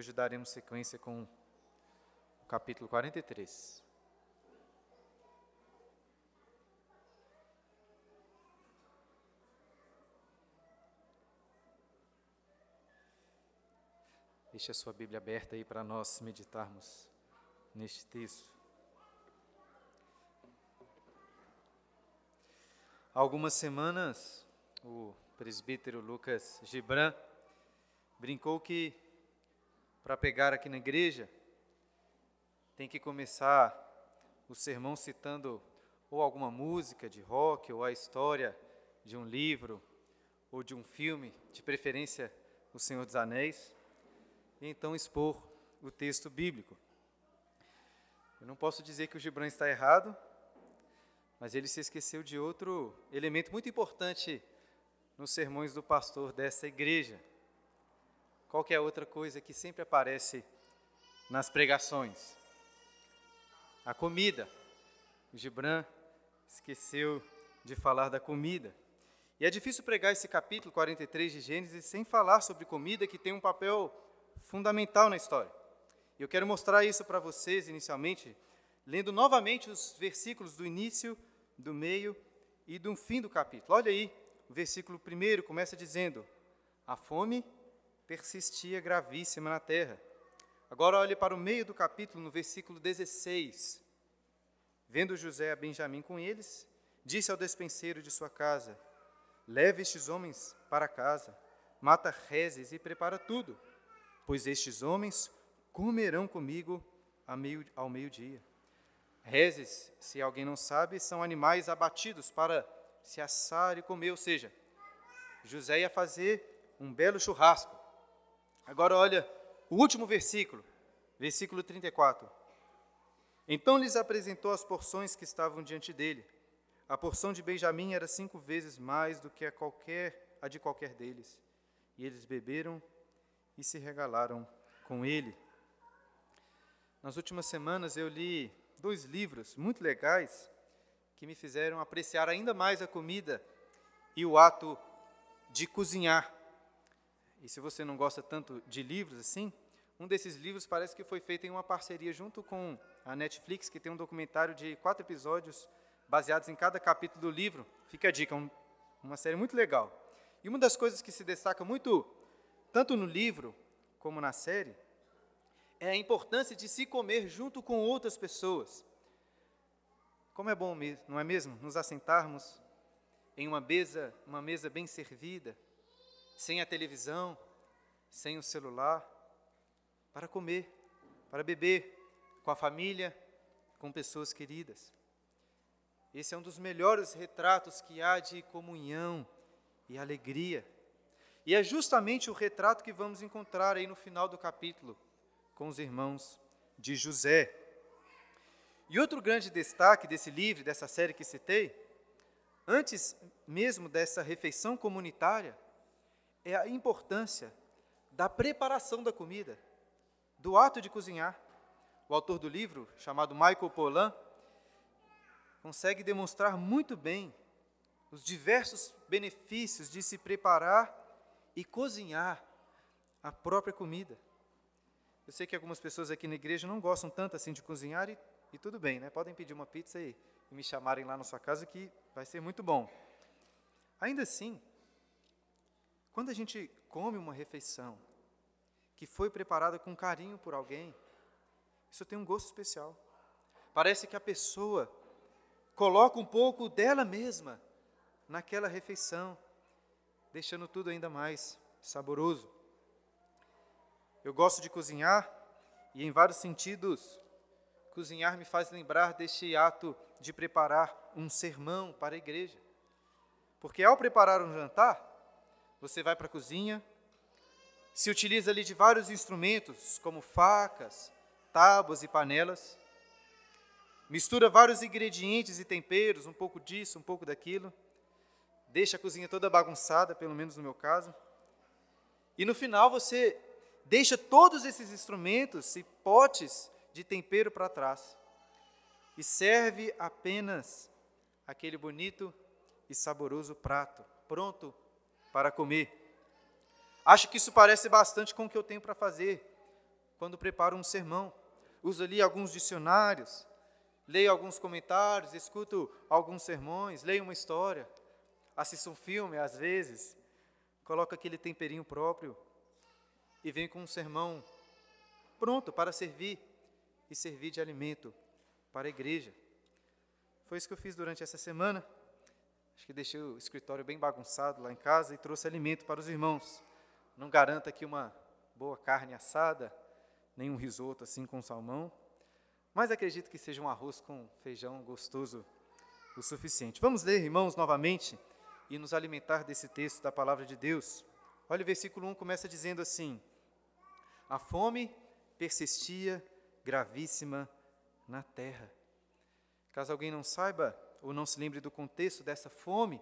hoje daremos sequência com o capítulo 43. Deixe a sua Bíblia aberta aí para nós meditarmos neste texto. Há algumas semanas, o presbítero Lucas Gibran brincou que para pegar aqui na igreja tem que começar o sermão citando ou alguma música de rock ou a história de um livro ou de um filme, de preferência O Senhor dos Anéis e então expor o texto bíblico. Eu não posso dizer que o Gibran está errado, mas ele se esqueceu de outro elemento muito importante nos sermões do pastor dessa igreja. Qualquer é outra coisa que sempre aparece nas pregações? A comida. O Gibran esqueceu de falar da comida. E é difícil pregar esse capítulo 43 de Gênesis sem falar sobre comida, que tem um papel fundamental na história. E eu quero mostrar isso para vocês inicialmente, lendo novamente os versículos do início, do meio e do fim do capítulo. Olha aí, o versículo 1 começa dizendo: A fome persistia gravíssima na terra. Agora olhe para o meio do capítulo, no versículo 16. Vendo José a Benjamim com eles, disse ao despenseiro de sua casa: Leve estes homens para casa, mata rezes e prepara tudo pois estes homens comerão comigo ao meio-dia. Rezes, se alguém não sabe, são animais abatidos para se assar e comer, ou seja, José ia fazer um belo churrasco. Agora olha o último versículo, versículo 34. Então lhes apresentou as porções que estavam diante dele. A porção de Benjamim era cinco vezes mais do que a, qualquer, a de qualquer deles. E eles beberam e se regalaram com ele. Nas últimas semanas eu li dois livros muito legais que me fizeram apreciar ainda mais a comida e o ato de cozinhar. E se você não gosta tanto de livros assim, um desses livros parece que foi feito em uma parceria junto com a Netflix, que tem um documentário de quatro episódios baseados em cada capítulo do livro. Fica a dica, um, uma série muito legal. E uma das coisas que se destaca muito tanto no livro como na série, é a importância de se comer junto com outras pessoas. Como é bom, não é mesmo, nos assentarmos em uma mesa, uma mesa bem servida, sem a televisão, sem o celular, para comer, para beber com a família, com pessoas queridas. Esse é um dos melhores retratos que há de comunhão e alegria e é justamente o retrato que vamos encontrar aí no final do capítulo com os irmãos de José. E outro grande destaque desse livro, dessa série que citei, antes mesmo dessa refeição comunitária, é a importância da preparação da comida, do ato de cozinhar. O autor do livro, chamado Michael Pollan, consegue demonstrar muito bem os diversos benefícios de se preparar e cozinhar a própria comida. Eu sei que algumas pessoas aqui na igreja não gostam tanto assim de cozinhar e, e tudo bem, né? Podem pedir uma pizza e, e me chamarem lá na sua casa que vai ser muito bom. Ainda assim, quando a gente come uma refeição que foi preparada com carinho por alguém, isso tem um gosto especial. Parece que a pessoa coloca um pouco dela mesma naquela refeição deixando tudo ainda mais saboroso. Eu gosto de cozinhar e, em vários sentidos, cozinhar me faz lembrar deste ato de preparar um sermão para a igreja. Porque ao preparar um jantar, você vai para a cozinha, se utiliza ali de vários instrumentos, como facas, tábuas e panelas, mistura vários ingredientes e temperos, um pouco disso, um pouco daquilo, deixa a cozinha toda bagunçada, pelo menos no meu caso. E no final você deixa todos esses instrumentos e potes de tempero para trás. E serve apenas aquele bonito e saboroso prato, pronto para comer. Acho que isso parece bastante com o que eu tenho para fazer quando preparo um sermão. Uso ali alguns dicionários, leio alguns comentários, escuto alguns sermões, leio uma história, assisto um filme às vezes, coloco aquele temperinho próprio e venho com um sermão pronto para servir e servir de alimento para a igreja. Foi isso que eu fiz durante essa semana. Acho que deixei o escritório bem bagunçado lá em casa e trouxe alimento para os irmãos. Não garanto aqui uma boa carne assada, nem um risoto assim com salmão, mas acredito que seja um arroz com feijão gostoso o suficiente. Vamos ler, irmãos, novamente e nos alimentar desse texto da palavra de Deus. Olha o versículo 1 começa dizendo assim: A fome persistia gravíssima na terra. Caso alguém não saiba ou não se lembre do contexto dessa fome,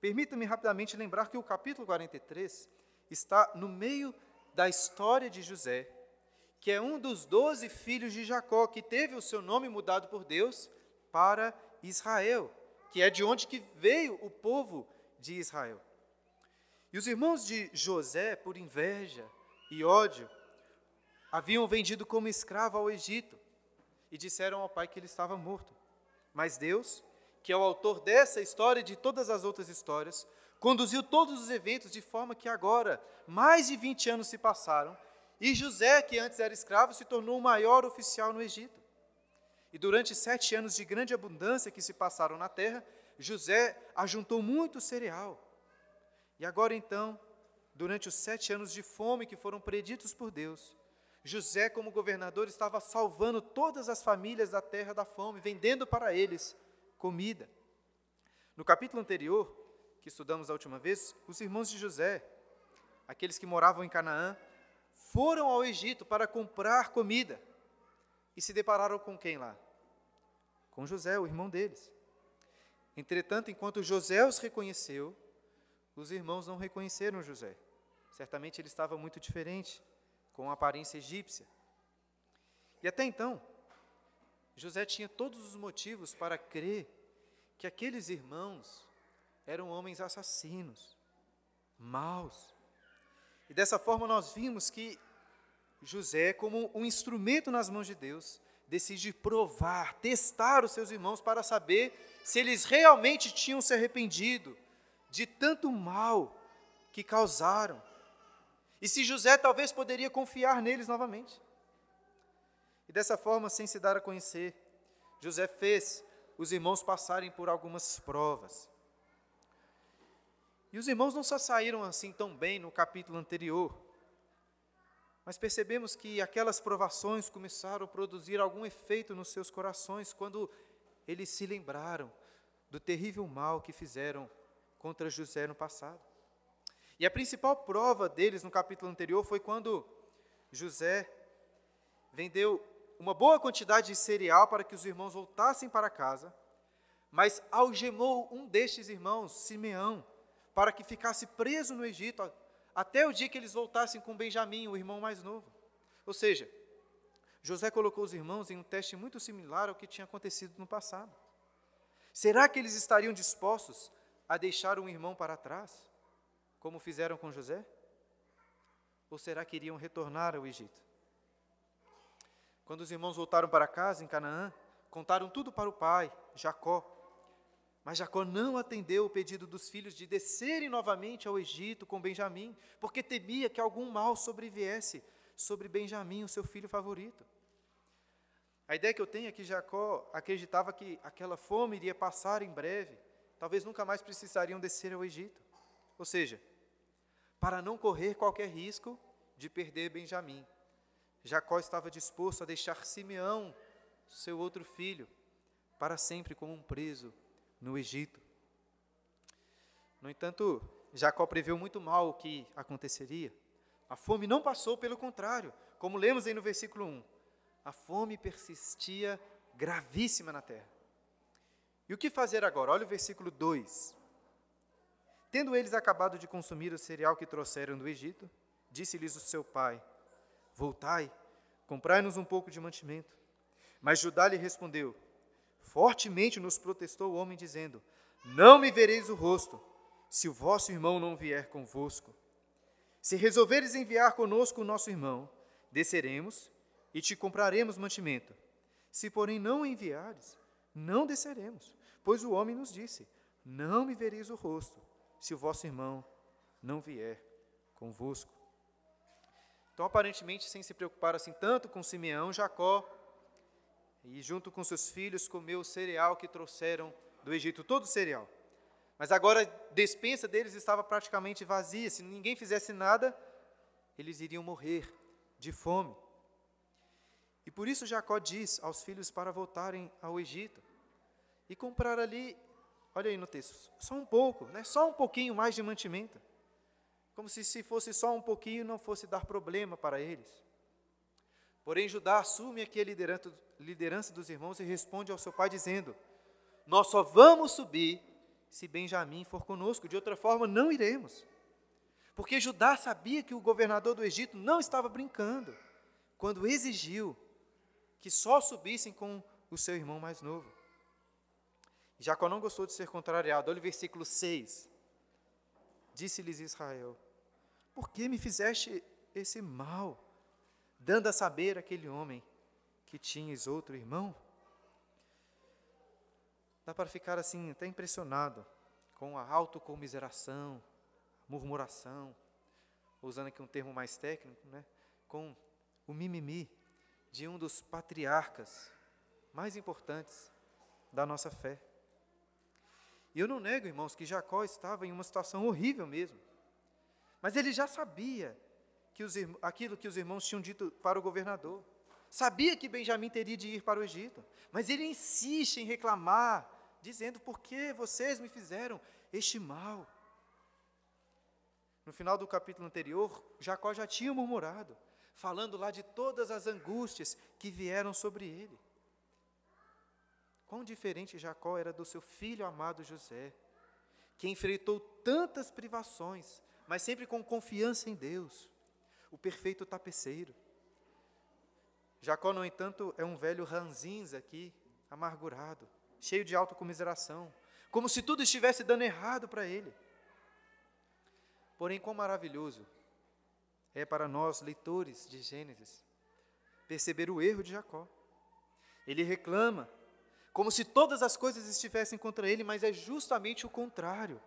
permita-me rapidamente lembrar que o capítulo 43 está no meio da história de José, que é um dos doze filhos de Jacó, que teve o seu nome mudado por Deus para Israel que é de onde que veio o povo de Israel. E os irmãos de José, por inveja e ódio, haviam vendido como escravo ao Egito e disseram ao pai que ele estava morto. Mas Deus, que é o autor dessa história e de todas as outras histórias, conduziu todos os eventos de forma que agora, mais de 20 anos se passaram, e José, que antes era escravo, se tornou o maior oficial no Egito. E durante sete anos de grande abundância que se passaram na terra, José ajuntou muito cereal. E agora então, durante os sete anos de fome que foram preditos por Deus, José, como governador, estava salvando todas as famílias da terra da fome, vendendo para eles comida. No capítulo anterior, que estudamos a última vez, os irmãos de José, aqueles que moravam em Canaã, foram ao Egito para comprar comida e se depararam com quem lá? com José, o irmão deles. Entretanto, enquanto José os reconheceu, os irmãos não reconheceram José. Certamente ele estava muito diferente, com aparência egípcia. E até então, José tinha todos os motivos para crer que aqueles irmãos eram homens assassinos, maus. E dessa forma nós vimos que José, como um instrumento nas mãos de Deus, decide provar, testar os seus irmãos para saber se eles realmente tinham se arrependido de tanto mal que causaram. E se José talvez poderia confiar neles novamente. E dessa forma, sem se dar a conhecer, José fez os irmãos passarem por algumas provas. E os irmãos não só saíram assim tão bem no capítulo anterior, mas percebemos que aquelas provações começaram a produzir algum efeito nos seus corações quando eles se lembraram do terrível mal que fizeram contra José no passado. E a principal prova deles no capítulo anterior foi quando José vendeu uma boa quantidade de cereal para que os irmãos voltassem para casa, mas algemou um destes irmãos, Simeão, para que ficasse preso no Egito até o dia que eles voltassem com Benjamim, o irmão mais novo. Ou seja, José colocou os irmãos em um teste muito similar ao que tinha acontecido no passado. Será que eles estariam dispostos a deixar um irmão para trás, como fizeram com José? Ou será que iriam retornar ao Egito? Quando os irmãos voltaram para casa em Canaã, contaram tudo para o pai, Jacó. Mas Jacó não atendeu o pedido dos filhos de descerem novamente ao Egito com Benjamim, porque temia que algum mal sobreviesse sobre Benjamim, o seu filho favorito. A ideia que eu tenho é que Jacó acreditava que aquela fome iria passar em breve, talvez nunca mais precisariam descer ao Egito. Ou seja, para não correr qualquer risco de perder Benjamim, Jacó estava disposto a deixar Simeão, seu outro filho, para sempre como um preso no Egito. No entanto, Jacó preveu muito mal o que aconteceria. A fome não passou, pelo contrário, como lemos aí no versículo 1. A fome persistia gravíssima na terra. E o que fazer agora? Olha o versículo 2. Tendo eles acabado de consumir o cereal que trouxeram do Egito, disse-lhes o seu pai: Voltai, comprai-nos um pouco de mantimento. Mas Judá lhe respondeu: Fortemente nos protestou o homem, dizendo: Não me vereis o rosto, se o vosso irmão não vier convosco. Se resolveres enviar conosco o nosso irmão, desceremos e te compraremos mantimento. Se, porém, não enviares, não desceremos, pois o homem nos disse: Não me vereis o rosto, se o vosso irmão não vier convosco. Então, aparentemente, sem se preocupar assim tanto com Simeão, Jacó, e junto com seus filhos, comeu o cereal que trouxeram do Egito, todo o cereal. Mas agora a despensa deles estava praticamente vazia. Se ninguém fizesse nada, eles iriam morrer de fome. E por isso Jacó diz aos filhos para voltarem ao Egito e comprar ali, olha aí no texto, só um pouco, né? só um pouquinho mais de mantimento. Como se se fosse só um pouquinho não fosse dar problema para eles. Porém, Judá assume aqui a liderança, liderança dos irmãos e responde ao seu pai dizendo: Nós só vamos subir se Benjamim for conosco, de outra forma não iremos. Porque Judá sabia que o governador do Egito não estava brincando quando exigiu que só subissem com o seu irmão mais novo. Jacó não gostou de ser contrariado. Olha o versículo 6. Disse-lhes Israel: Por que me fizeste esse mal, dando a saber aquele homem que tinhas outro irmão? Dá para ficar assim, até impressionado com a autocomiseração, murmuração, usando aqui um termo mais técnico, né? com o mimimi de um dos patriarcas mais importantes da nossa fé. E eu não nego, irmãos, que Jacó estava em uma situação horrível mesmo. Mas ele já sabia que os, aquilo que os irmãos tinham dito para o governador. Sabia que Benjamim teria de ir para o Egito. Mas ele insiste em reclamar, dizendo: Por que vocês me fizeram este mal? No final do capítulo anterior, Jacó já tinha murmurado falando lá de todas as angústias que vieram sobre ele. Quão diferente Jacó era do seu filho amado José, que enfrentou tantas privações, mas sempre com confiança em Deus, o perfeito tapeceiro. Jacó, no entanto, é um velho ranzinza aqui, amargurado, cheio de autocomiseração, como se tudo estivesse dando errado para ele. Porém, quão maravilhoso é para nós, leitores de Gênesis, perceber o erro de Jacó. Ele reclama, como se todas as coisas estivessem contra ele, mas é justamente o contrário.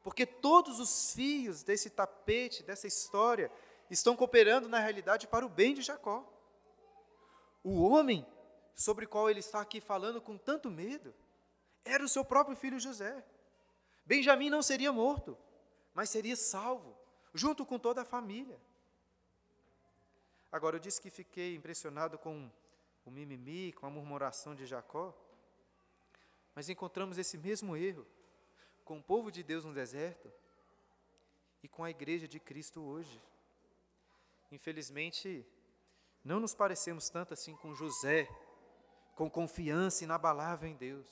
Porque todos os fios desse tapete, dessa história, estão cooperando na realidade para o bem de Jacó. O homem sobre o qual ele está aqui falando com tanto medo era o seu próprio filho José. Benjamim não seria morto, mas seria salvo, junto com toda a família. Agora, eu disse que fiquei impressionado com o mimimi, com a murmuração de Jacó, mas encontramos esse mesmo erro com o povo de Deus no deserto e com a igreja de Cristo hoje. Infelizmente, não nos parecemos tanto assim com José, com confiança inabalável em Deus.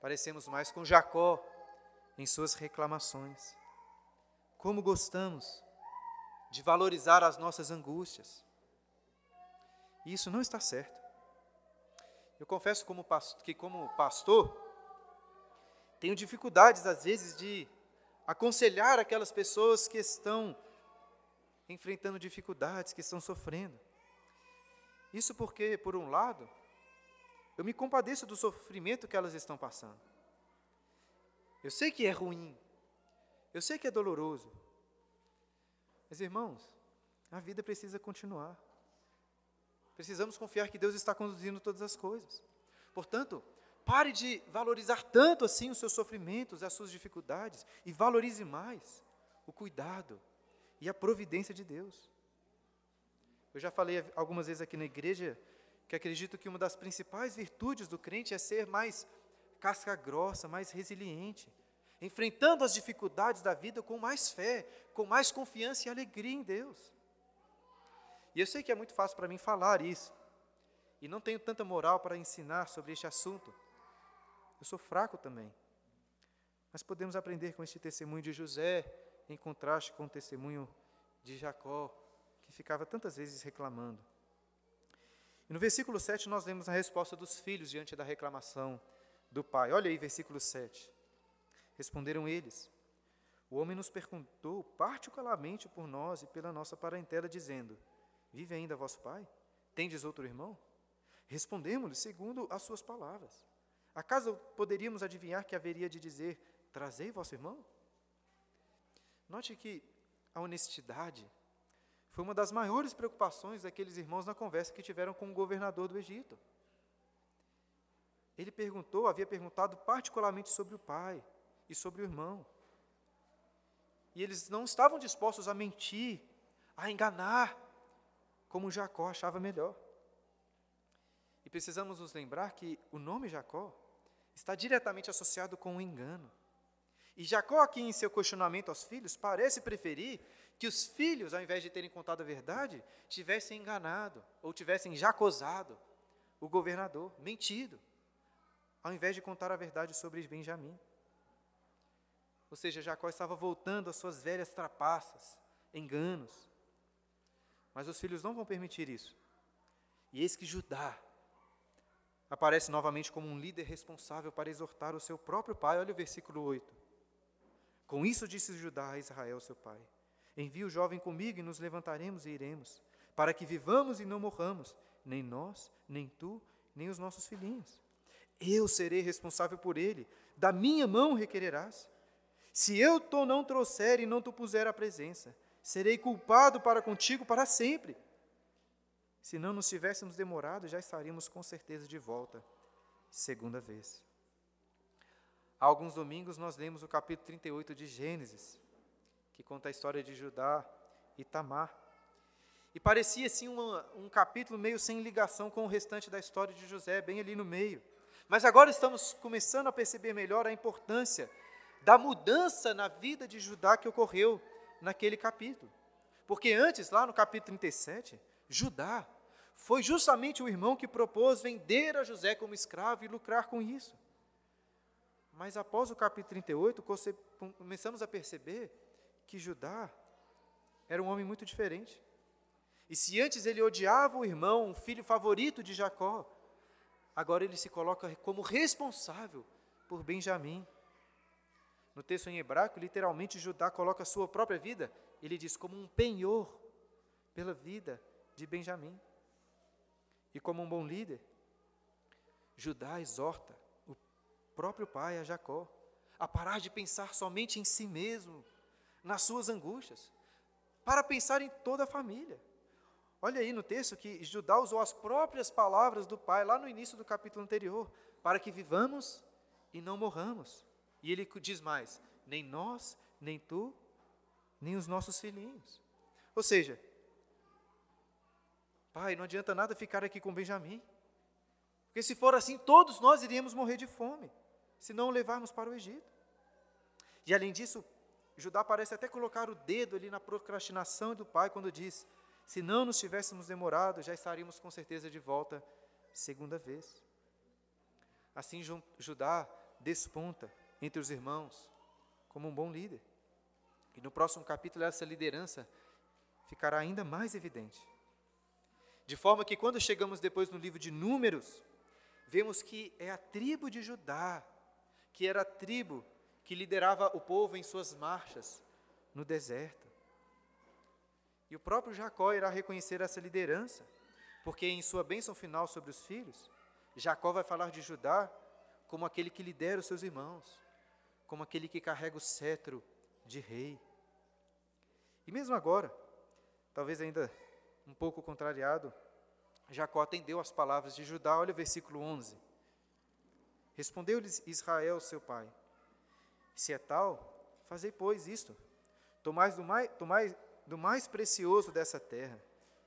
Parecemos mais com Jacó em suas reclamações. Como gostamos de valorizar as nossas angústias. E isso não está certo. Eu confesso como que como pastor tenho dificuldades às vezes de aconselhar aquelas pessoas que estão enfrentando dificuldades, que estão sofrendo. Isso porque, por um lado, eu me compadeço do sofrimento que elas estão passando. Eu sei que é ruim, eu sei que é doloroso, mas, irmãos, a vida precisa continuar. Precisamos confiar que Deus está conduzindo todas as coisas. Portanto, pare de valorizar tanto assim os seus sofrimentos, as suas dificuldades, e valorize mais o cuidado e a providência de Deus. Eu já falei algumas vezes aqui na igreja que acredito que uma das principais virtudes do crente é ser mais casca grossa, mais resiliente, enfrentando as dificuldades da vida com mais fé, com mais confiança e alegria em Deus. E eu sei que é muito fácil para mim falar isso, e não tenho tanta moral para ensinar sobre este assunto. Eu sou fraco também. Mas podemos aprender com este testemunho de José, em contraste com o testemunho de Jacó, que ficava tantas vezes reclamando. E no versículo 7 nós vemos a resposta dos filhos diante da reclamação do pai. Olha aí, versículo 7. Responderam eles: O homem nos perguntou particularmente por nós e pela nossa parentela, dizendo: Vive ainda vosso pai? Tendes outro irmão? Respondemos-lhe segundo as suas palavras. Acaso poderíamos adivinhar que haveria de dizer: Trazei vosso irmão? Note que a honestidade foi uma das maiores preocupações daqueles irmãos na conversa que tiveram com o governador do Egito. Ele perguntou, havia perguntado particularmente sobre o pai e sobre o irmão. E eles não estavam dispostos a mentir, a enganar, como Jacó achava melhor. E precisamos nos lembrar que o nome Jacó está diretamente associado com o engano. E Jacó, aqui em seu questionamento aos filhos, parece preferir que os filhos, ao invés de terem contado a verdade, tivessem enganado ou tivessem jacosado o governador, mentido, ao invés de contar a verdade sobre Benjamim. Ou seja, Jacó estava voltando às suas velhas trapaças, enganos. Mas os filhos não vão permitir isso. E eis que Judá aparece novamente como um líder responsável para exortar o seu próprio pai. Olha o versículo 8. Com isso disse Judá a Israel, seu pai: Envie o jovem comigo e nos levantaremos e iremos, para que vivamos e não morramos, nem nós, nem tu, nem os nossos filhinhos. Eu serei responsável por ele, da minha mão requererás. Se eu tu não trouxer e não tu puser à presença, serei culpado para contigo para sempre. Se não nos tivéssemos demorado, já estaríamos com certeza de volta, segunda vez. Há alguns domingos nós lemos o capítulo 38 de Gênesis, que conta a história de Judá e Tamar. E parecia assim um capítulo meio sem ligação com o restante da história de José, bem ali no meio. Mas agora estamos começando a perceber melhor a importância da mudança na vida de Judá que ocorreu naquele capítulo. Porque antes, lá no capítulo 37, Judá foi justamente o irmão que propôs vender a José como escravo e lucrar com isso. Mas após o capítulo 38, começamos a perceber que Judá era um homem muito diferente. E se antes ele odiava o irmão, o filho favorito de Jacó, agora ele se coloca como responsável por Benjamim. No texto em hebraico, literalmente Judá coloca a sua própria vida, ele diz, como um penhor pela vida de Benjamim. E como um bom líder, Judá exorta o próprio pai, a Jacó, a parar de pensar somente em si mesmo, nas suas angústias, para pensar em toda a família. Olha aí no texto que Judá usou as próprias palavras do pai, lá no início do capítulo anterior, para que vivamos e não morramos. E ele diz mais: nem nós, nem tu, nem os nossos filhinhos. Ou seja, Pai, não adianta nada ficar aqui com Benjamim. Porque se for assim, todos nós iríamos morrer de fome, se não o levarmos para o Egito. E além disso, Judá parece até colocar o dedo ali na procrastinação do pai quando diz: se não nos tivéssemos demorado, já estaríamos com certeza de volta segunda vez. Assim, Judá desponta entre os irmãos como um bom líder. E no próximo capítulo, essa liderança ficará ainda mais evidente. De forma que quando chegamos depois no livro de Números, vemos que é a tribo de Judá, que era a tribo que liderava o povo em suas marchas no deserto. E o próprio Jacó irá reconhecer essa liderança, porque em sua bênção final sobre os filhos, Jacó vai falar de Judá como aquele que lidera os seus irmãos, como aquele que carrega o cetro de rei. E mesmo agora, talvez ainda um pouco contrariado, Jacó atendeu às palavras de Judá. Olha o versículo 11. Respondeu-lhes Israel, seu pai: Se é tal, fazei, pois, isto: tomai do mais, do mais precioso dessa terra,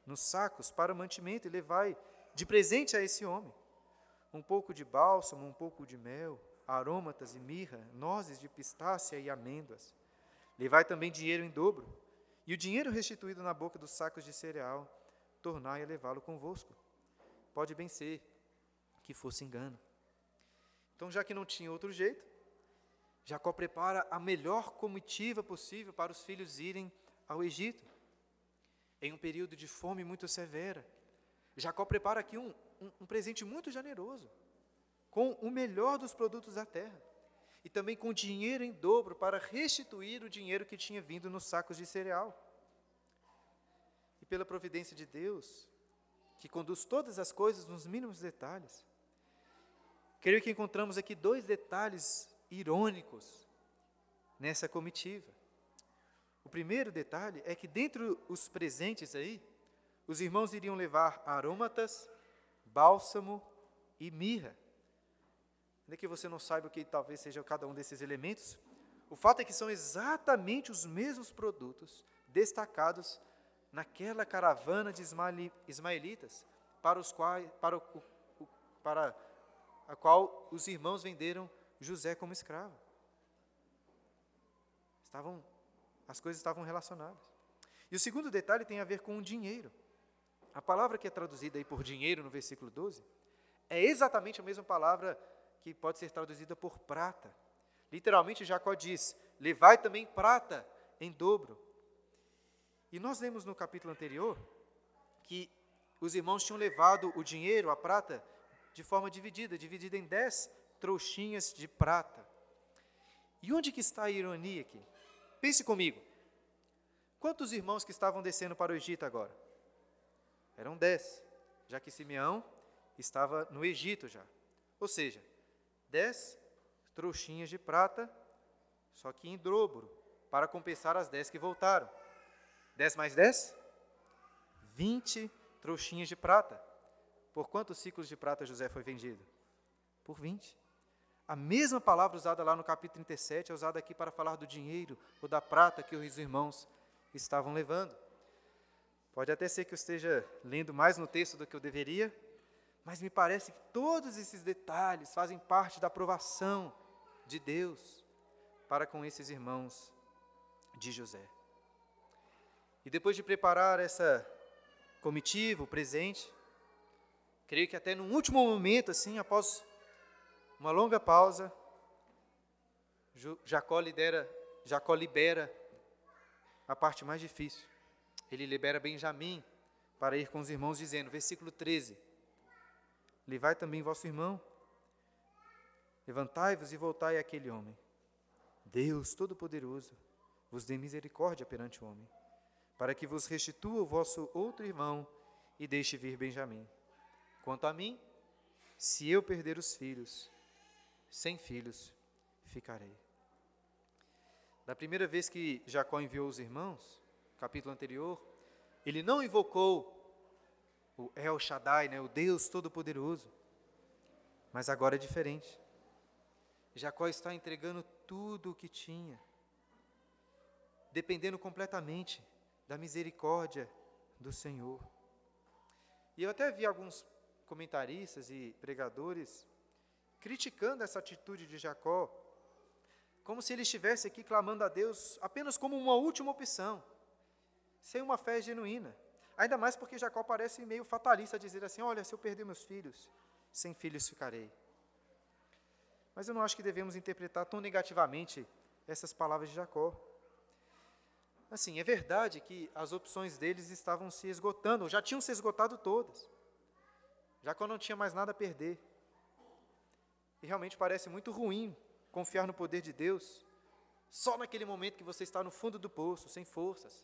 nos sacos para o mantimento, e levai de presente a esse homem um pouco de bálsamo, um pouco de mel, aromatas e mirra, nozes de pistácia e amêndoas. Levai também dinheiro em dobro, e o dinheiro restituído na boca dos sacos de cereal, tornai a levá-lo convosco. Pode bem ser que fosse engano. Então, já que não tinha outro jeito, Jacó prepara a melhor comitiva possível para os filhos irem ao Egito, em um período de fome muito severa. Jacó prepara aqui um, um, um presente muito generoso, com o melhor dos produtos da terra e também com dinheiro em dobro para restituir o dinheiro que tinha vindo nos sacos de cereal. E pela providência de Deus, que conduz todas as coisas nos mínimos detalhes. Creio que encontramos aqui dois detalhes irônicos nessa comitiva. O primeiro detalhe é que, dentre os presentes aí, os irmãos iriam levar aromatas, bálsamo e mirra. Ainda que você não saiba o que talvez seja cada um desses elementos, o fato é que são exatamente os mesmos produtos destacados naquela caravana de ismaelitas para, os quais, para, o, para a qual os irmãos venderam José como escravo. Estavam, as coisas estavam relacionadas. E o segundo detalhe tem a ver com o dinheiro. A palavra que é traduzida aí por dinheiro no versículo 12 é exatamente a mesma palavra que pode ser traduzida por prata. Literalmente, Jacó diz: Levai também prata em dobro. E nós lemos no capítulo anterior que os irmãos tinham levado o dinheiro, a prata, de forma dividida, dividida em dez trouxinhas de prata. E onde que está a ironia aqui? Pense comigo. Quantos irmãos que estavam descendo para o Egito agora? Eram dez, já que Simeão estava no Egito já. Ou seja, dez trouxinhas de prata, só que em dobro, para compensar as dez que voltaram. Dez mais dez? Vinte trouxinhas de prata. Por quantos ciclos de prata José foi vendido? Por vinte. A mesma palavra usada lá no capítulo 37 é usada aqui para falar do dinheiro ou da prata que os irmãos estavam levando. Pode até ser que eu esteja lendo mais no texto do que eu deveria, mas me parece que todos esses detalhes fazem parte da aprovação de Deus para com esses irmãos de José. E depois de preparar essa comitiva, o presente, creio que até no último momento, assim, após uma longa pausa, Jacó, lidera, Jacó libera a parte mais difícil. Ele libera Benjamim para ir com os irmãos, dizendo, versículo 13: Levai também vosso irmão, levantai-vos e voltai àquele homem. Deus Todo-Poderoso vos dê misericórdia perante o homem, para que vos restitua o vosso outro irmão e deixe vir Benjamim. Quanto a mim, se eu perder os filhos, sem filhos ficarei. Da primeira vez que Jacó enviou os irmãos, capítulo anterior, ele não invocou o El Shaddai, né, o Deus Todo-Poderoso, mas agora é diferente. Jacó está entregando tudo o que tinha, dependendo completamente da misericórdia do Senhor. E eu até vi alguns comentaristas e pregadores criticando essa atitude de Jacó, como se ele estivesse aqui clamando a Deus apenas como uma última opção, sem uma fé genuína. Ainda mais porque Jacó parece meio fatalista, dizer assim: Olha, se eu perder meus filhos, sem filhos ficarei. Mas eu não acho que devemos interpretar tão negativamente essas palavras de Jacó. Assim, é verdade que as opções deles estavam se esgotando, já tinham se esgotado todas. Jacó não tinha mais nada a perder. E realmente parece muito ruim confiar no poder de Deus só naquele momento que você está no fundo do poço, sem forças,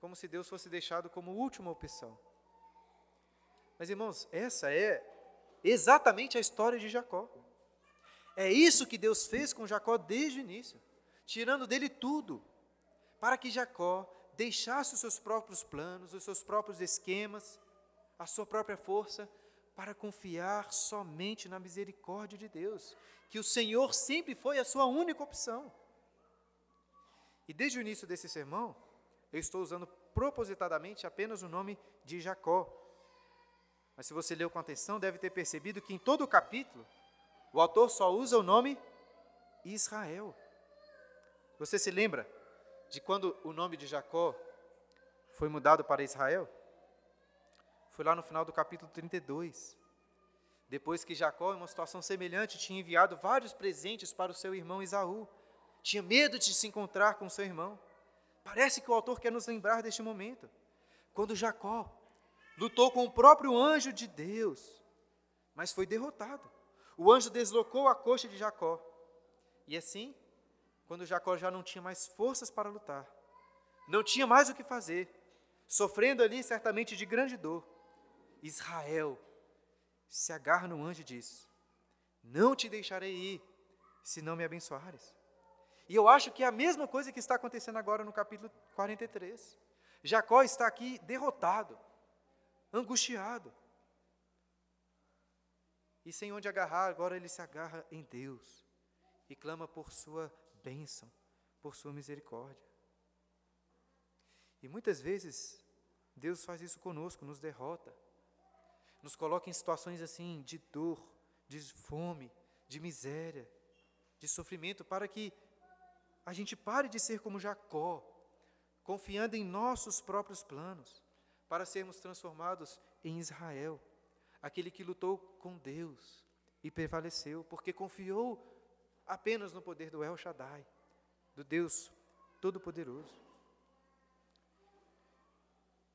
como se Deus fosse deixado como última opção. Mas irmãos, essa é exatamente a história de Jacó. É isso que Deus fez com Jacó desde o início, tirando dele tudo, para que Jacó deixasse os seus próprios planos, os seus próprios esquemas, a sua própria força para confiar somente na misericórdia de Deus, que o Senhor sempre foi a sua única opção. E desde o início desse sermão, eu estou usando propositadamente apenas o nome de Jacó. Mas se você leu com atenção, deve ter percebido que em todo o capítulo, o autor só usa o nome Israel. Você se lembra de quando o nome de Jacó foi mudado para Israel? Foi lá no final do capítulo 32. Depois que Jacó, em uma situação semelhante, tinha enviado vários presentes para o seu irmão Isaú. Tinha medo de se encontrar com seu irmão. Parece que o autor quer nos lembrar deste momento. Quando Jacó lutou com o próprio anjo de Deus, mas foi derrotado. O anjo deslocou a coxa de Jacó. E assim, quando Jacó já não tinha mais forças para lutar, não tinha mais o que fazer, sofrendo ali certamente de grande dor. Israel se agarra no anjo e diz: Não te deixarei ir, se não me abençoares. E eu acho que é a mesma coisa que está acontecendo agora no capítulo 43. Jacó está aqui derrotado, angustiado. E sem onde agarrar, agora ele se agarra em Deus e clama por sua bênção, por sua misericórdia. E muitas vezes, Deus faz isso conosco, nos derrota, nos coloca em situações assim de dor, de fome, de miséria, de sofrimento, para que a gente pare de ser como Jacó, confiando em nossos próprios planos, para sermos transformados em Israel, aquele que lutou com Deus e prevaleceu, porque confiou apenas no poder do El Shaddai, do Deus Todo-Poderoso.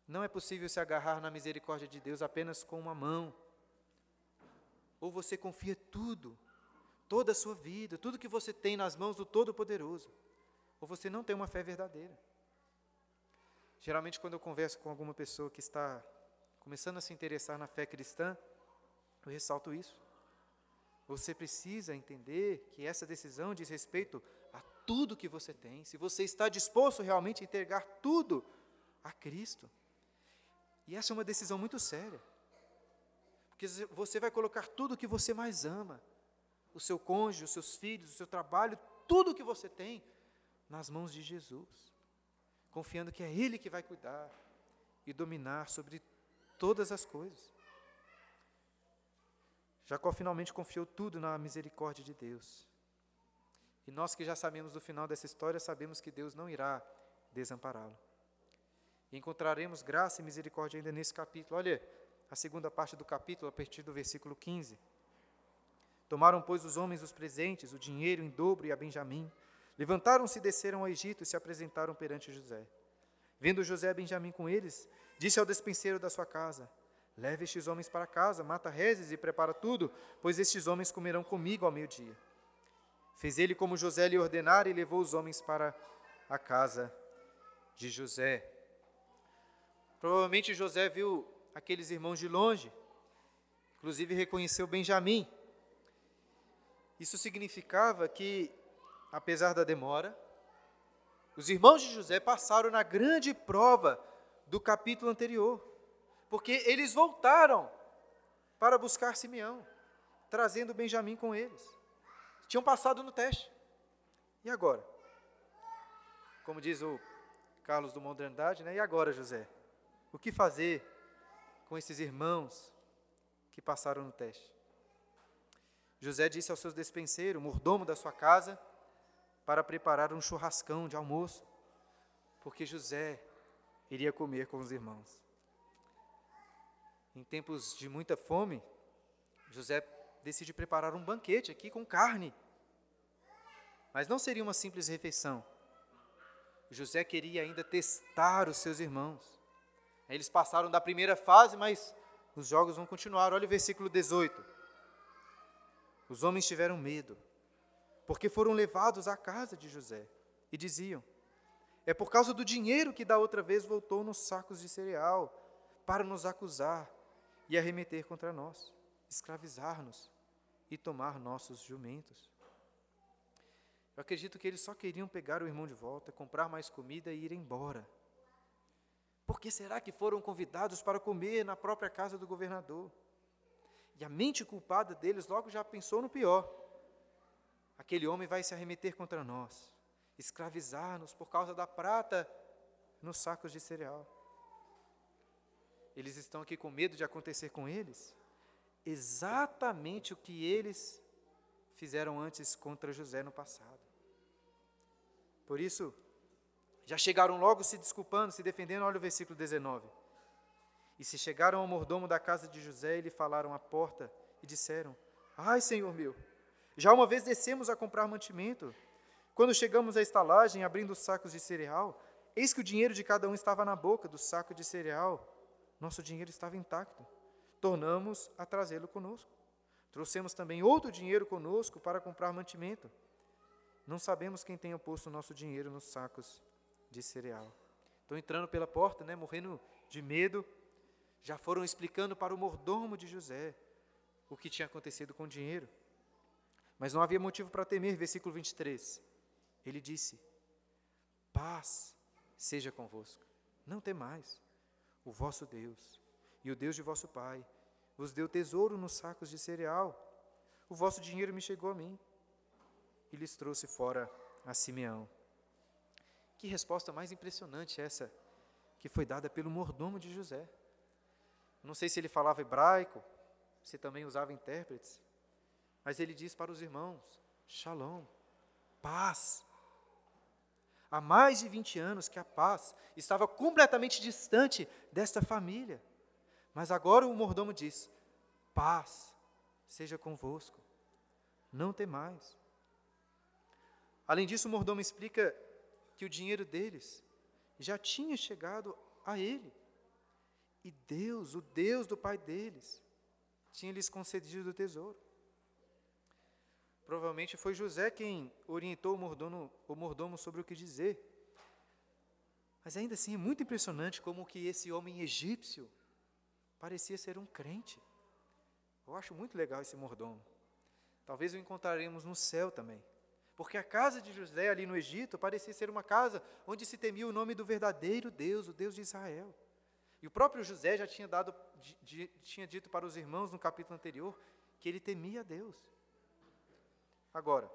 Não é possível se agarrar na misericórdia de Deus apenas com uma mão. Ou você confia tudo, toda a sua vida, tudo que você tem nas mãos do Todo-Poderoso, ou você não tem uma fé verdadeira. Geralmente, quando eu converso com alguma pessoa que está começando a se interessar na fé cristã, eu ressalto isso. Você precisa entender que essa decisão diz respeito a tudo que você tem, se você está disposto realmente a entregar tudo a Cristo. E essa é uma decisão muito séria. Porque você vai colocar tudo o que você mais ama, o seu cônjuge, os seus filhos, o seu trabalho, tudo o que você tem, nas mãos de Jesus, confiando que é Ele que vai cuidar e dominar sobre todas as coisas. Jacó finalmente confiou tudo na misericórdia de Deus. E nós que já sabemos do final dessa história, sabemos que Deus não irá desampará-lo. Encontraremos graça e misericórdia ainda nesse capítulo. Olha a segunda parte do capítulo, a partir do versículo 15. Tomaram, pois, os homens os presentes, o dinheiro em dobro e a Benjamim. Levantaram-se e desceram ao Egito e se apresentaram perante José. Vendo José Benjamim com eles, disse ao despenseiro da sua casa: Leve estes homens para casa, mata rezes e prepara tudo, pois estes homens comerão comigo ao meio-dia. Fez ele como José lhe ordenara e levou os homens para a casa de José. Provavelmente José viu aqueles irmãos de longe, inclusive reconheceu Benjamim. Isso significava que, apesar da demora, os irmãos de José passaram na grande prova do capítulo anterior, porque eles voltaram para buscar Simeão, trazendo Benjamim com eles. Tinham passado no teste. E agora? Como diz o Carlos do Mondrandade, né? E agora, José? O que fazer com esses irmãos que passaram no teste? José disse ao seu despenseiro, mordomo da sua casa, para preparar um churrascão de almoço, porque José iria comer com os irmãos. Em tempos de muita fome, José decide preparar um banquete aqui com carne. Mas não seria uma simples refeição. José queria ainda testar os seus irmãos. Eles passaram da primeira fase, mas os jogos vão continuar. Olha o versículo 18. Os homens tiveram medo, porque foram levados à casa de José e diziam: É por causa do dinheiro que da outra vez voltou nos sacos de cereal para nos acusar e arremeter contra nós, escravizar-nos e tomar nossos jumentos. Eu acredito que eles só queriam pegar o irmão de volta, comprar mais comida e ir embora. Por que será que foram convidados para comer na própria casa do governador? E a mente culpada deles logo já pensou no pior. Aquele homem vai se arremeter contra nós, escravizar-nos por causa da prata nos sacos de cereal. Eles estão aqui com medo de acontecer com eles exatamente o que eles fizeram antes contra José no passado. Por isso, já chegaram logo se desculpando, se defendendo, olha o versículo 19. E se chegaram ao mordomo da casa de José e lhe falaram à porta e disseram: Ai, senhor meu, já uma vez descemos a comprar mantimento. Quando chegamos à estalagem, abrindo os sacos de cereal, eis que o dinheiro de cada um estava na boca do saco de cereal. Nosso dinheiro estava intacto. Tornamos a trazê-lo conosco. Trouxemos também outro dinheiro conosco para comprar mantimento. Não sabemos quem tenha posto o nosso dinheiro nos sacos de cereal. Estão entrando pela porta, né, morrendo de medo. Já foram explicando para o mordomo de José o que tinha acontecido com o dinheiro. Mas não havia motivo para temer, versículo 23. Ele disse: Paz seja convosco, não temais. O vosso Deus e o Deus de vosso Pai vos deu tesouro nos sacos de cereal. O vosso dinheiro me chegou a mim. E lhes trouxe fora a Simeão. Que resposta mais impressionante essa que foi dada pelo mordomo de José. Não sei se ele falava hebraico, se também usava intérpretes, mas ele diz para os irmãos: Shalom, paz. Há mais de 20 anos que a paz estava completamente distante desta família. Mas agora o mordomo diz: paz seja convosco, não temais. Além disso, o mordomo explica que o dinheiro deles já tinha chegado a ele. E Deus, o Deus do pai deles, tinha lhes concedido o tesouro. Provavelmente foi José quem orientou o mordomo, o mordomo sobre o que dizer. Mas ainda assim é muito impressionante como que esse homem egípcio parecia ser um crente. Eu acho muito legal esse mordomo. Talvez o encontraremos no céu também. Porque a casa de José ali no Egito parecia ser uma casa onde se temia o nome do verdadeiro Deus, o Deus de Israel. E o próprio José já tinha, dado, tinha dito para os irmãos no capítulo anterior que ele temia a Deus. Agora,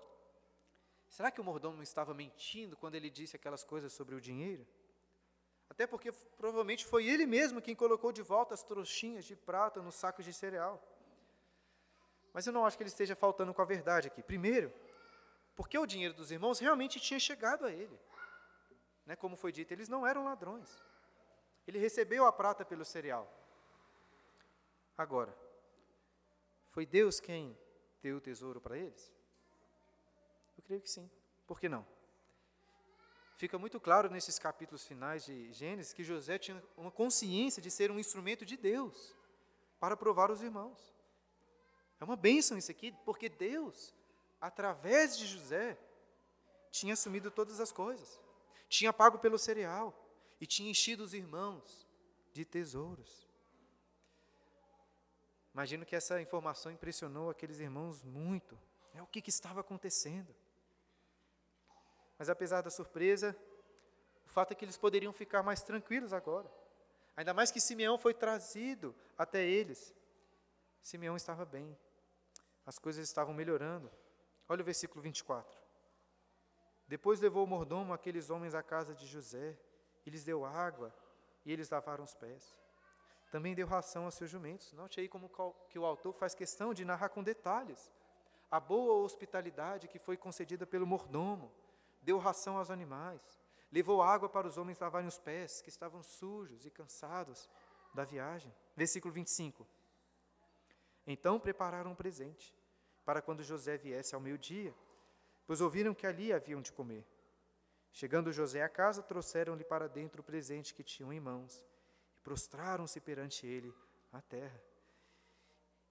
será que o mordomo estava mentindo quando ele disse aquelas coisas sobre o dinheiro? Até porque provavelmente foi ele mesmo quem colocou de volta as trouxinhas de prata nos sacos de cereal. Mas eu não acho que ele esteja faltando com a verdade aqui. Primeiro, porque o dinheiro dos irmãos realmente tinha chegado a ele. Né, como foi dito, eles não eram ladrões. Ele recebeu a prata pelo cereal. Agora, foi Deus quem deu o tesouro para eles? Eu creio que sim. Por que não? Fica muito claro nesses capítulos finais de Gênesis que José tinha uma consciência de ser um instrumento de Deus para provar os irmãos. É uma bênção isso aqui, porque Deus, através de José, tinha assumido todas as coisas, tinha pago pelo cereal e tinha enchido os irmãos de tesouros. Imagino que essa informação impressionou aqueles irmãos muito. É o que, que estava acontecendo. Mas apesar da surpresa, o fato é que eles poderiam ficar mais tranquilos agora. Ainda mais que Simeão foi trazido até eles. Simeão estava bem. As coisas estavam melhorando. Olha o versículo 24. Depois levou o mordomo aqueles homens à casa de José, lhes deu água, e eles lavaram os pés. Também deu ração aos seus jumentos. Note aí como que o autor faz questão de narrar com detalhes a boa hospitalidade que foi concedida pelo mordomo, deu ração aos animais, levou água para os homens lavarem os pés, que estavam sujos e cansados da viagem. Versículo 25. Então prepararam um presente para quando José viesse ao meio-dia, pois ouviram que ali haviam de comer. Chegando José à casa, trouxeram-lhe para dentro o presente que tinham em mãos e prostraram-se perante ele à terra.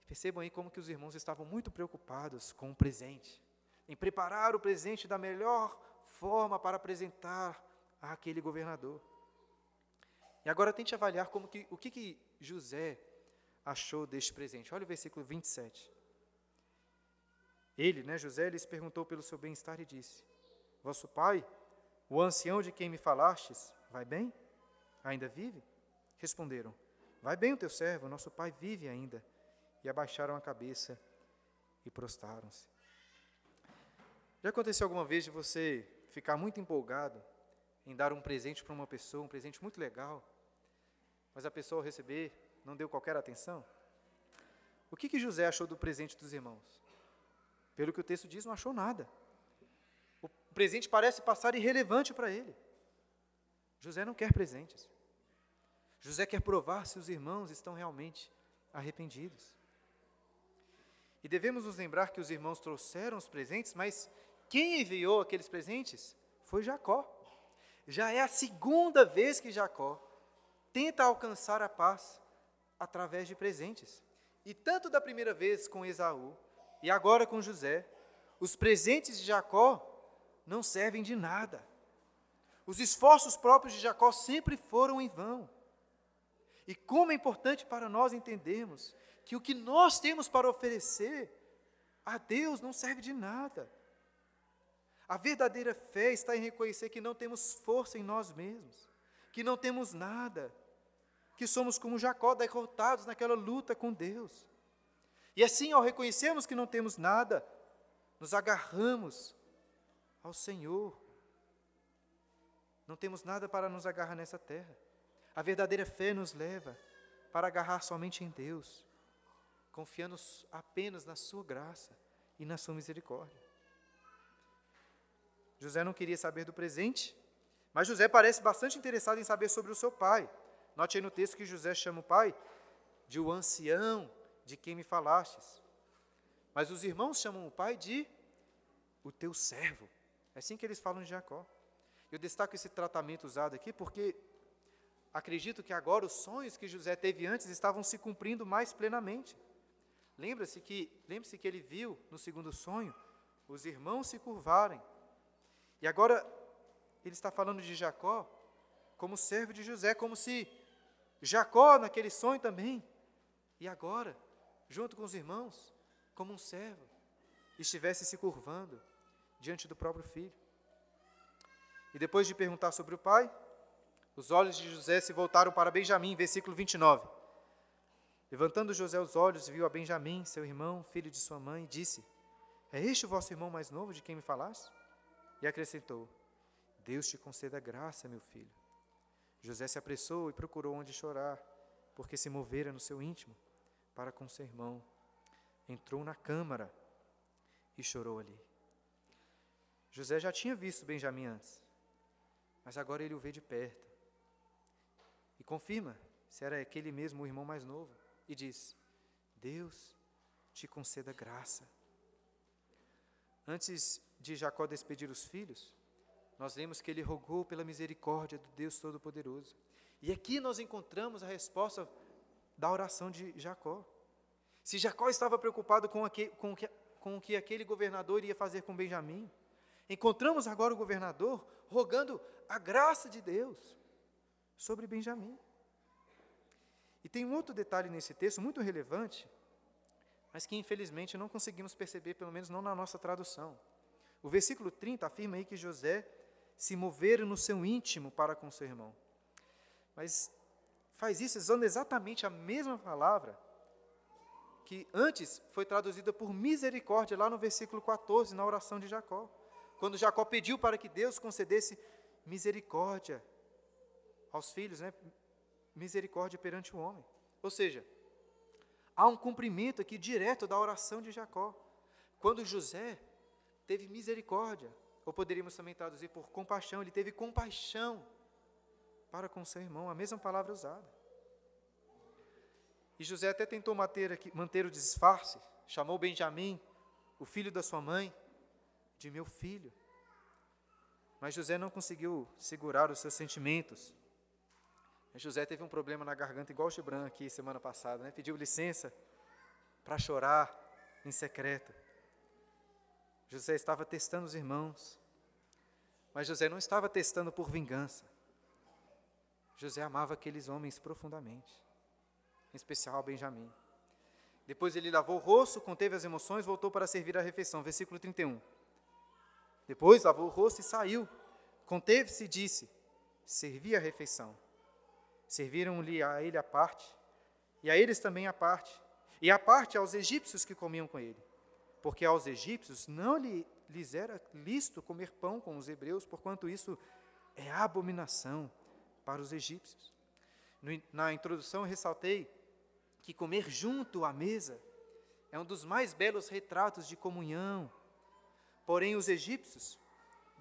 Percebam aí como que os irmãos estavam muito preocupados com o presente, em preparar o presente da melhor forma para apresentar àquele governador. E agora tente avaliar como que, o que, que José achou deste presente. Olha o versículo 27. Ele, né, José, lhes perguntou pelo seu bem-estar e disse: Vosso pai, o ancião de quem me falastes, vai bem? Ainda vive? Responderam: Vai bem o teu servo, nosso pai vive ainda. E abaixaram a cabeça e prostaram-se. Já aconteceu alguma vez de você ficar muito empolgado em dar um presente para uma pessoa, um presente muito legal, mas a pessoa ao receber não deu qualquer atenção? O que, que José achou do presente dos irmãos? Pelo que o texto diz, não achou nada. O presente parece passar irrelevante para ele. José não quer presentes. José quer provar se os irmãos estão realmente arrependidos. E devemos nos lembrar que os irmãos trouxeram os presentes, mas quem enviou aqueles presentes foi Jacó. Já é a segunda vez que Jacó tenta alcançar a paz através de presentes. E tanto da primeira vez com Esaú e agora com José, os presentes de Jacó não servem de nada. Os esforços próprios de Jacó sempre foram em vão. E como é importante para nós entendermos que o que nós temos para oferecer a Deus não serve de nada. A verdadeira fé está em reconhecer que não temos força em nós mesmos, que não temos nada, que somos como Jacó, derrotados naquela luta com Deus. E assim, ao reconhecermos que não temos nada, nos agarramos ao Senhor. Não temos nada para nos agarrar nessa terra. A verdadeira fé nos leva para agarrar somente em Deus, confiando apenas na Sua graça e na Sua misericórdia. José não queria saber do presente, mas José parece bastante interessado em saber sobre o seu pai. Note aí no texto que José chama o pai de o ancião de quem me falastes. Mas os irmãos chamam o pai de o teu servo. É assim que eles falam de Jacó. Eu destaco esse tratamento usado aqui porque acredito que agora os sonhos que José teve antes estavam se cumprindo mais plenamente. Lembra-se que, lembre-se que ele viu no segundo sonho os irmãos se curvarem e agora ele está falando de Jacó como servo de José, como se Jacó, naquele sonho também, e agora, junto com os irmãos, como um servo, estivesse se curvando diante do próprio filho. E depois de perguntar sobre o pai, os olhos de José se voltaram para Benjamim, versículo 29. Levantando José os olhos, viu a Benjamim, seu irmão, filho de sua mãe, e disse: É este o vosso irmão mais novo de quem me falaste? E acrescentou: Deus te conceda graça, meu filho. José se apressou e procurou onde chorar, porque se movera no seu íntimo para com seu irmão. Entrou na câmara e chorou ali. José já tinha visto Benjamim antes, mas agora ele o vê de perto. E confirma se era aquele mesmo o irmão mais novo, e diz: Deus te conceda graça. Antes de Jacó despedir os filhos, nós vemos que ele rogou pela misericórdia do Deus Todo-Poderoso. E aqui nós encontramos a resposta da oração de Jacó. Se Jacó estava preocupado com, aquele, com, com o que aquele governador iria fazer com Benjamim, encontramos agora o governador rogando a graça de Deus sobre Benjamim. E tem um outro detalhe nesse texto muito relevante, mas que infelizmente não conseguimos perceber, pelo menos não na nossa tradução. O versículo 30 afirma aí que José se mover no seu íntimo para com seu irmão. Mas faz isso usando exatamente a mesma palavra que antes foi traduzida por misericórdia lá no versículo 14, na oração de Jacó. Quando Jacó pediu para que Deus concedesse misericórdia aos filhos, né? misericórdia perante o homem. Ou seja, há um cumprimento aqui direto da oração de Jacó. Quando José teve misericórdia, ou poderíamos também traduzir por compaixão, ele teve compaixão para com seu irmão, a mesma palavra usada. E José até tentou manter, aqui, manter o disfarce, chamou Benjamim, o filho da sua mãe, de meu filho. Mas José não conseguiu segurar os seus sentimentos. José teve um problema na garganta, igual o Gibran aqui semana passada, né? pediu licença para chorar em secreto. José estava testando os irmãos, mas José não estava testando por vingança. José amava aqueles homens profundamente, em especial Benjamim. Depois ele lavou o rosto, conteve as emoções, voltou para servir a refeição. Versículo 31. Depois lavou o rosto e saiu. Conteve-se e disse: Servi a refeição. Serviram-lhe a ele a parte, e a eles também a parte, e a parte aos egípcios que comiam com ele porque aos egípcios não lhes era lícito comer pão com os hebreus, porquanto isso é abominação para os egípcios. Na introdução, ressaltei que comer junto à mesa é um dos mais belos retratos de comunhão. Porém, os egípcios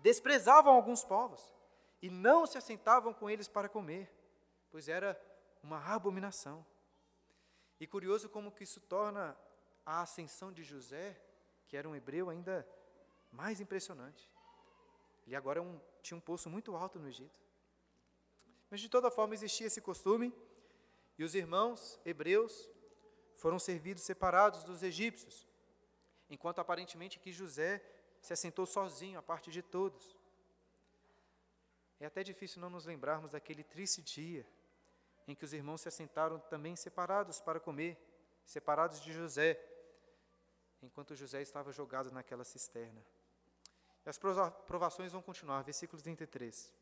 desprezavam alguns povos e não se assentavam com eles para comer, pois era uma abominação. E curioso como que isso torna a ascensão de José que era um hebreu ainda mais impressionante. Ele agora é um, tinha um poço muito alto no Egito. Mas de toda forma existia esse costume, e os irmãos hebreus foram servidos separados dos egípcios, enquanto aparentemente que José se assentou sozinho, a parte de todos. É até difícil não nos lembrarmos daquele triste dia em que os irmãos se assentaram também separados para comer, separados de José, enquanto José estava jogado naquela cisterna. E as provações vão continuar, versículo 33.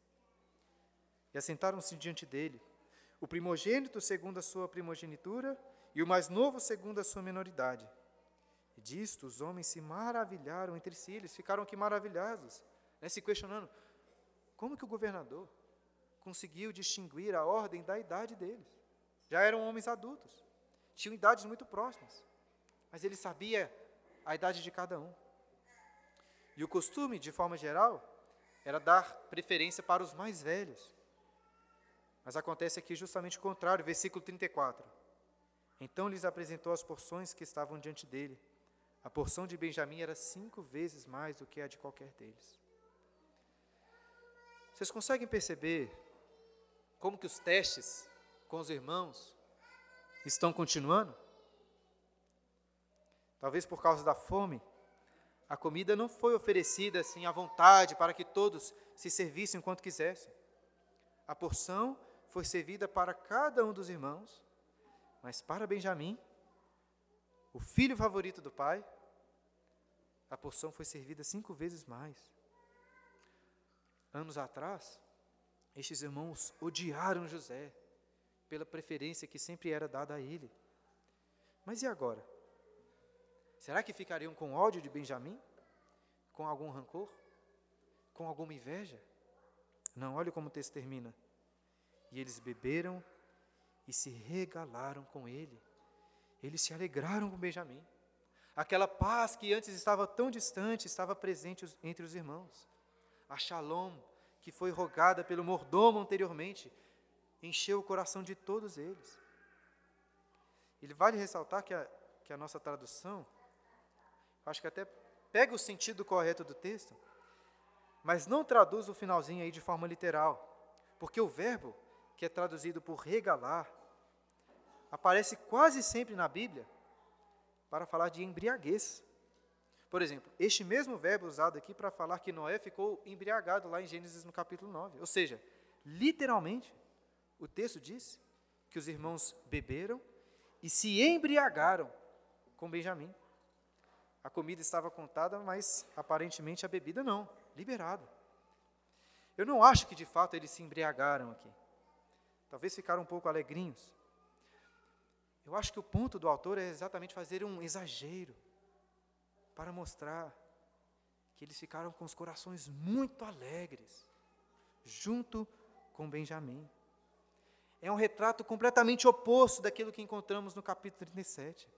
E assentaram-se diante dele, o primogênito segundo a sua primogenitura e o mais novo segundo a sua menoridade. E disto os homens se maravilharam entre si, eles ficaram aqui maravilhados, né, se questionando: como que o governador conseguiu distinguir a ordem da idade deles? Já eram homens adultos, tinham idades muito próximas, mas ele sabia a idade de cada um. E o costume, de forma geral, era dar preferência para os mais velhos. Mas acontece aqui justamente o contrário, versículo 34. Então lhes apresentou as porções que estavam diante dele. A porção de Benjamim era cinco vezes mais do que a de qualquer deles. Vocês conseguem perceber como que os testes com os irmãos estão continuando? Talvez por causa da fome, a comida não foi oferecida assim à vontade para que todos se servissem enquanto quisessem. A porção foi servida para cada um dos irmãos, mas para Benjamim, o filho favorito do pai, a porção foi servida cinco vezes mais. Anos atrás, estes irmãos odiaram José pela preferência que sempre era dada a ele. Mas e agora? Será que ficariam com ódio de Benjamim? Com algum rancor? Com alguma inveja? Não, olha como o texto termina. E eles beberam e se regalaram com ele. Eles se alegraram com Benjamim. Aquela paz que antes estava tão distante estava presente entre os irmãos. A shalom, que foi rogada pelo mordomo anteriormente, encheu o coração de todos eles. Ele vale ressaltar que a, que a nossa tradução, acho que até pega o sentido correto do texto, mas não traduz o finalzinho aí de forma literal, porque o verbo que é traduzido por regalar, aparece quase sempre na Bíblia para falar de embriaguez. Por exemplo, este mesmo verbo usado aqui para falar que Noé ficou embriagado lá em Gênesis no capítulo 9. Ou seja, literalmente, o texto diz que os irmãos beberam e se embriagaram com Benjamim. A comida estava contada, mas aparentemente a bebida não, liberada. Eu não acho que de fato eles se embriagaram aqui. Talvez ficaram um pouco alegrinhos. Eu acho que o ponto do autor é exatamente fazer um exagero para mostrar que eles ficaram com os corações muito alegres, junto com Benjamim. É um retrato completamente oposto daquilo que encontramos no capítulo 37.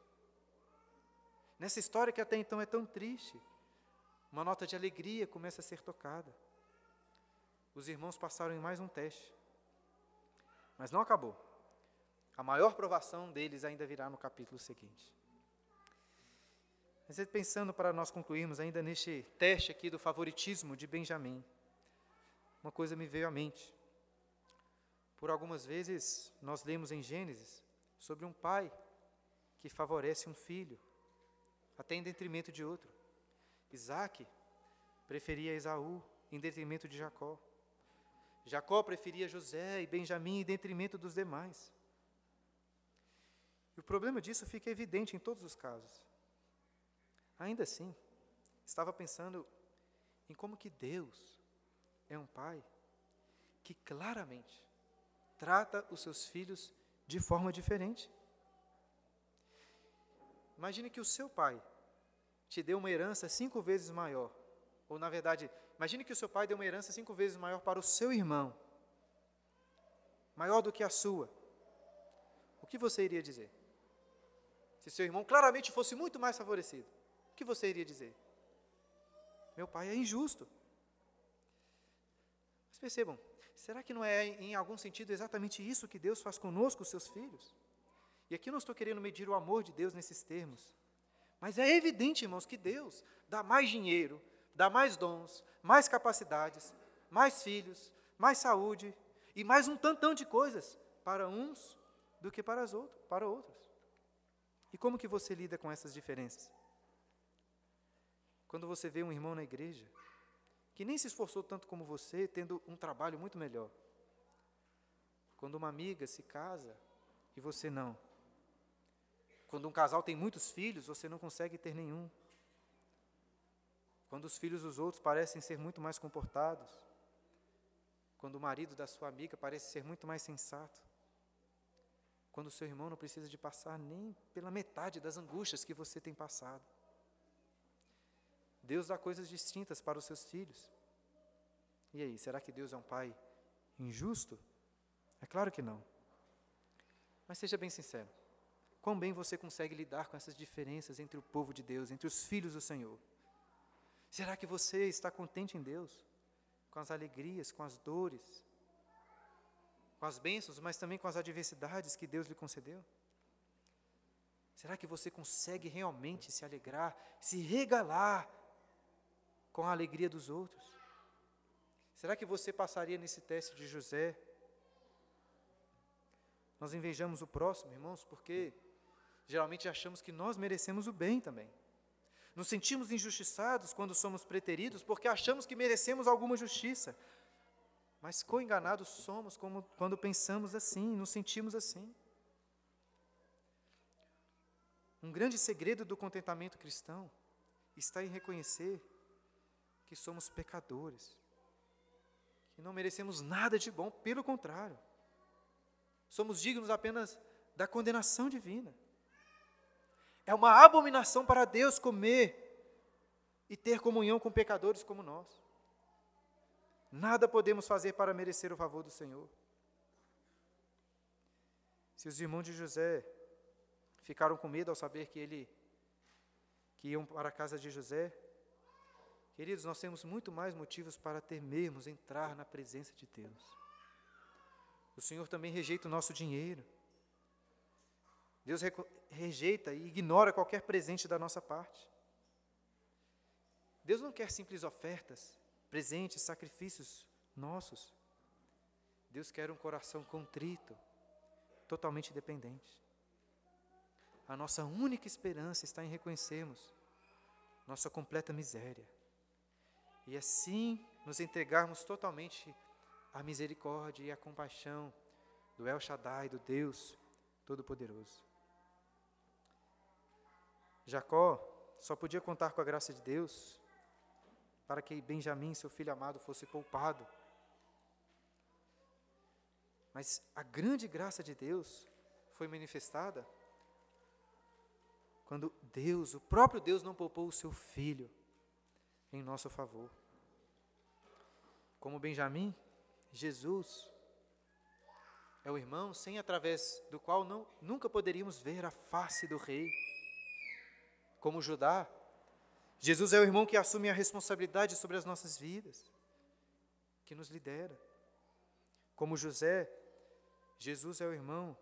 Nessa história que até então é tão triste, uma nota de alegria começa a ser tocada. Os irmãos passaram em mais um teste. Mas não acabou. A maior provação deles ainda virá no capítulo seguinte. Mas pensando para nós concluirmos ainda neste teste aqui do favoritismo de Benjamim, uma coisa me veio à mente. Por algumas vezes nós lemos em Gênesis sobre um pai que favorece um filho, até em detrimento de outro. Isaac preferia Esaú em detrimento de Jacó. Jacó preferia José e Benjamim em detrimento dos demais. E o problema disso fica evidente em todos os casos. Ainda assim, estava pensando em como que Deus é um pai que claramente trata os seus filhos de forma diferente. Imagine que o seu pai te deu uma herança cinco vezes maior, ou na verdade, Imagine que o seu pai deu uma herança cinco vezes maior para o seu irmão, maior do que a sua. O que você iria dizer? Se seu irmão claramente fosse muito mais favorecido, o que você iria dizer? Meu pai é injusto. Mas percebam, será que não é em algum sentido exatamente isso que Deus faz conosco, os seus filhos? E aqui não estou querendo medir o amor de Deus nesses termos, mas é evidente, irmãos, que Deus dá mais dinheiro, dá mais dons, mais capacidades, mais filhos, mais saúde e mais um tantão de coisas para uns do que para, as outros, para outros. Como que você lida com essas diferenças? Quando você vê um irmão na igreja que nem se esforçou tanto como você, tendo um trabalho muito melhor. Quando uma amiga se casa e você não. Quando um casal tem muitos filhos, você não consegue ter nenhum. Quando os filhos dos outros parecem ser muito mais comportados. Quando o marido da sua amiga parece ser muito mais sensato. Quando o seu irmão não precisa de passar nem pela metade das angústias que você tem passado. Deus dá coisas distintas para os seus filhos. E aí, será que Deus é um pai injusto? É claro que não. Mas seja bem sincero. Quão bem você consegue lidar com essas diferenças entre o povo de Deus, entre os filhos do Senhor? Será que você está contente em Deus? Com as alegrias, com as dores, com as bênçãos, mas também com as adversidades que Deus lhe concedeu? Será que você consegue realmente se alegrar, se regalar com a alegria dos outros? Será que você passaria nesse teste de José? Nós invejamos o próximo, irmãos, porque geralmente achamos que nós merecemos o bem também. Nos sentimos injustiçados quando somos preteridos porque achamos que merecemos alguma justiça. Mas quão enganados somos quando pensamos assim, nos sentimos assim. Um grande segredo do contentamento cristão está em reconhecer que somos pecadores, que não merecemos nada de bom, pelo contrário, somos dignos apenas da condenação divina. É uma abominação para Deus comer e ter comunhão com pecadores como nós. Nada podemos fazer para merecer o favor do Senhor. Se os irmãos de José ficaram com medo ao saber que ele que iam para a casa de José, Queridos, nós temos muito mais motivos para temermos entrar na presença de Deus. O Senhor também rejeita o nosso dinheiro. Deus rejeita e ignora qualquer presente da nossa parte. Deus não quer simples ofertas, presentes, sacrifícios nossos. Deus quer um coração contrito, totalmente dependente. A nossa única esperança está em reconhecermos nossa completa miséria e assim nos entregarmos totalmente à misericórdia e à compaixão do El Shaddai, do Deus Todo-Poderoso. Jacó só podia contar com a graça de Deus para que Benjamim, seu filho amado, fosse poupado. Mas a grande graça de Deus foi manifestada quando Deus, o próprio Deus, não poupou o seu filho em nosso favor. Como Benjamim, Jesus é o irmão sem através do qual não, nunca poderíamos ver a face do rei. Como Judá, Jesus é o irmão que assume a responsabilidade sobre as nossas vidas, que nos lidera. Como José, Jesus é o irmão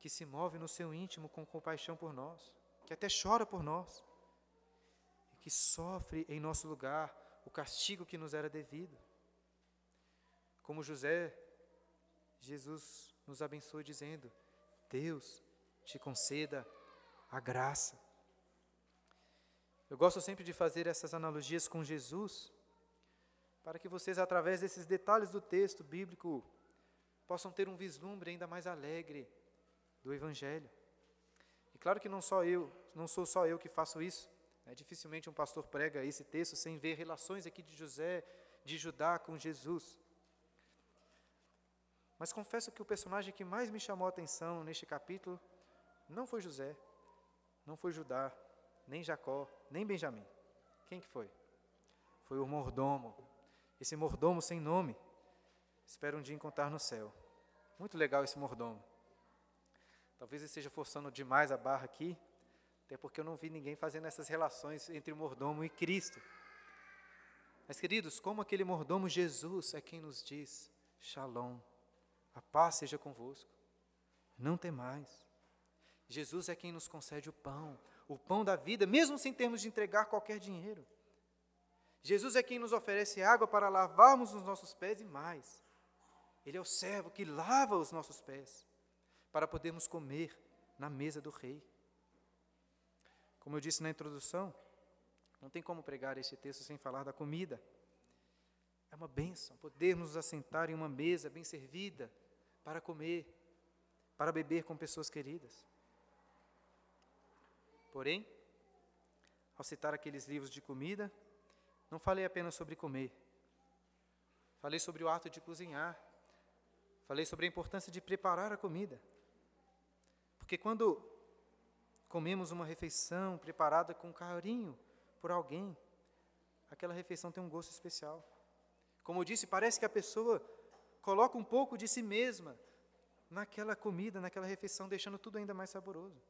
que se move no seu íntimo com compaixão por nós, que até chora por nós que sofre em nosso lugar o castigo que nos era devido. Como José, Jesus nos abençoa dizendo: Deus te conceda a graça. Eu gosto sempre de fazer essas analogias com Jesus, para que vocês, através desses detalhes do texto bíblico, possam ter um vislumbre ainda mais alegre do Evangelho. E claro que não só eu, não sou só eu que faço isso. É, dificilmente um pastor prega esse texto sem ver relações aqui de José, de Judá com Jesus. Mas confesso que o personagem que mais me chamou a atenção neste capítulo não foi José, não foi Judá, nem Jacó, nem Benjamim. Quem que foi? Foi o mordomo. Esse mordomo sem nome. Espero um dia encontrar no céu. Muito legal esse mordomo. Talvez eu esteja forçando demais a barra aqui, até porque eu não vi ninguém fazendo essas relações entre o mordomo e Cristo. Mas, queridos, como aquele mordomo Jesus é quem nos diz: Shalom, a paz seja convosco, não tem mais. Jesus é quem nos concede o pão, o pão da vida, mesmo sem termos de entregar qualquer dinheiro. Jesus é quem nos oferece água para lavarmos os nossos pés e mais. Ele é o servo que lava os nossos pés, para podermos comer na mesa do Rei. Como eu disse na introdução, não tem como pregar este texto sem falar da comida. É uma bênção podermos nos assentar em uma mesa bem servida para comer, para beber com pessoas queridas. Porém, ao citar aqueles livros de comida, não falei apenas sobre comer. Falei sobre o ato de cozinhar. Falei sobre a importância de preparar a comida. Porque quando comemos uma refeição preparada com carinho por alguém, aquela refeição tem um gosto especial. Como eu disse, parece que a pessoa coloca um pouco de si mesma naquela comida, naquela refeição, deixando tudo ainda mais saboroso.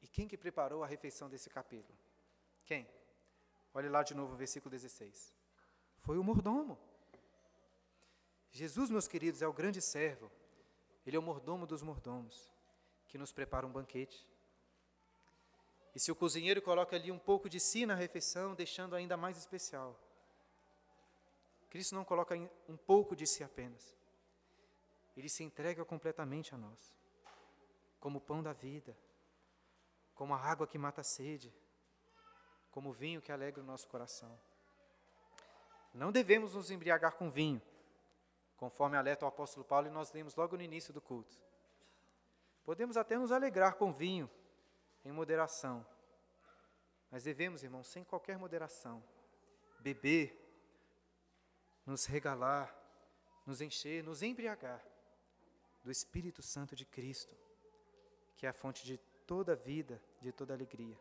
E quem que preparou a refeição desse capítulo? Quem? Olhe lá de novo o versículo 16. Foi o mordomo. Jesus, meus queridos, é o grande servo. Ele é o mordomo dos mordomos, que nos prepara um banquete. E se o cozinheiro coloca ali um pouco de si na refeição, deixando ainda mais especial. Cristo não coloca um pouco de si apenas. Ele se entrega completamente a nós, como o pão da vida, como a água que mata a sede, como o vinho que alegra o nosso coração. Não devemos nos embriagar com vinho, conforme alerta o apóstolo Paulo e nós lemos logo no início do culto. Podemos até nos alegrar com vinho, em moderação, mas devemos, irmãos, sem qualquer moderação, beber, nos regalar, nos encher, nos embriagar do Espírito Santo de Cristo, que é a fonte de toda vida, de toda alegria.